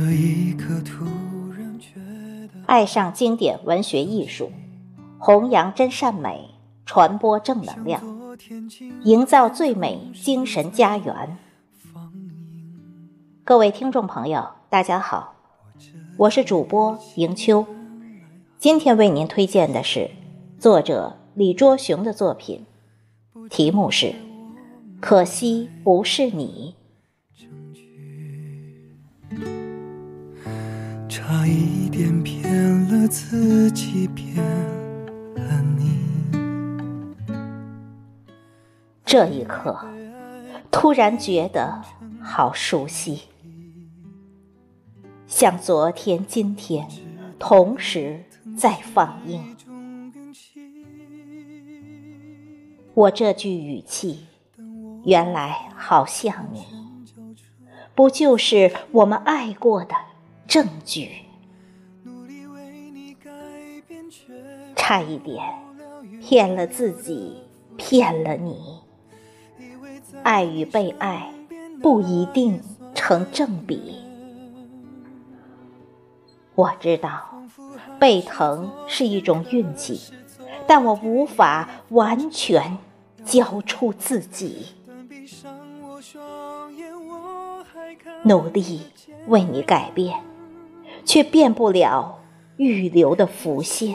这一刻突然觉得，爱上经典文学艺术，弘扬真善美，传播正能量，营造最美精神家园。各位听众朋友，大家好，我是主播迎秋。今天为您推荐的是作者李卓雄的作品，题目是《可惜不是你》。差一点骗了自己，骗了你。这一刻，突然觉得好熟悉，像昨天、今天同时在放映。我这句语气，原来好像你，不就是我们爱过的证据？差一点骗了自己，骗了你。爱与被爱不一定成正比。我知道被疼是一种运气，但我无法完全交出自己。努力为你改变，却变不了预留的浮现。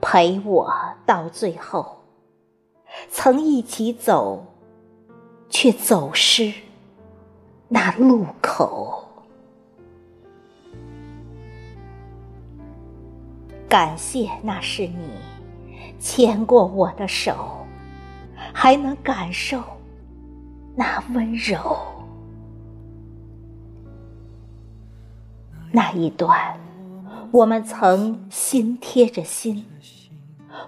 陪我到最后，曾一起走，却走失那路口。感谢那是你牵过我的手，还能感受那温柔。那一段。我们曾心贴着心，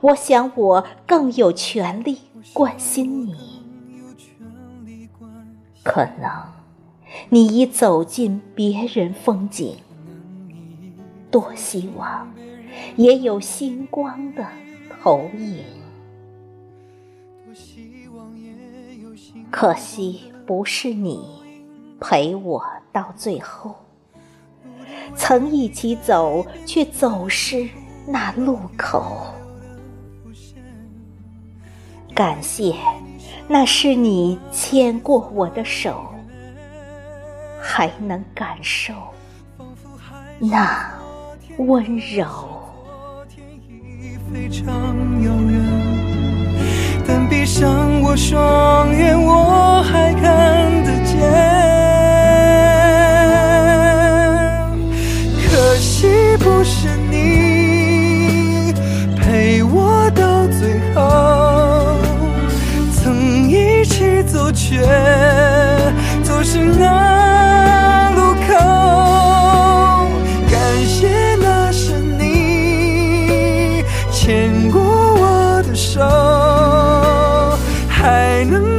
我想我更有权利关心你。可能你已走进别人风景，多希望也有星光的投影。可惜不是你陪我到最后。曾一起走，却走失那路口。感谢，那是你牵过我的手，还能感受那温柔。但闭上我双眼，却走是那路口，感谢那是你牵过我的手，还能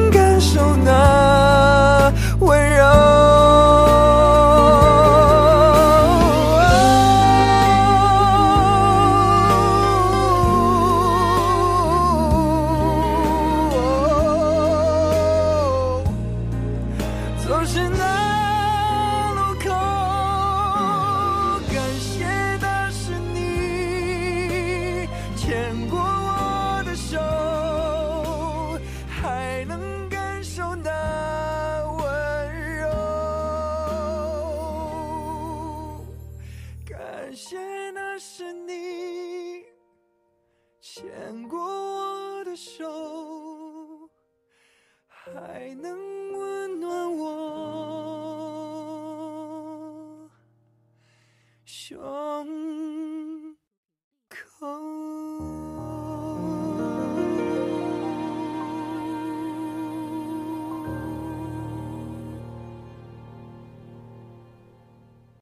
总是那路口，感谢的是你牵过我的手，还能感受那温柔。感谢那是你牵过我的手，还能。Sure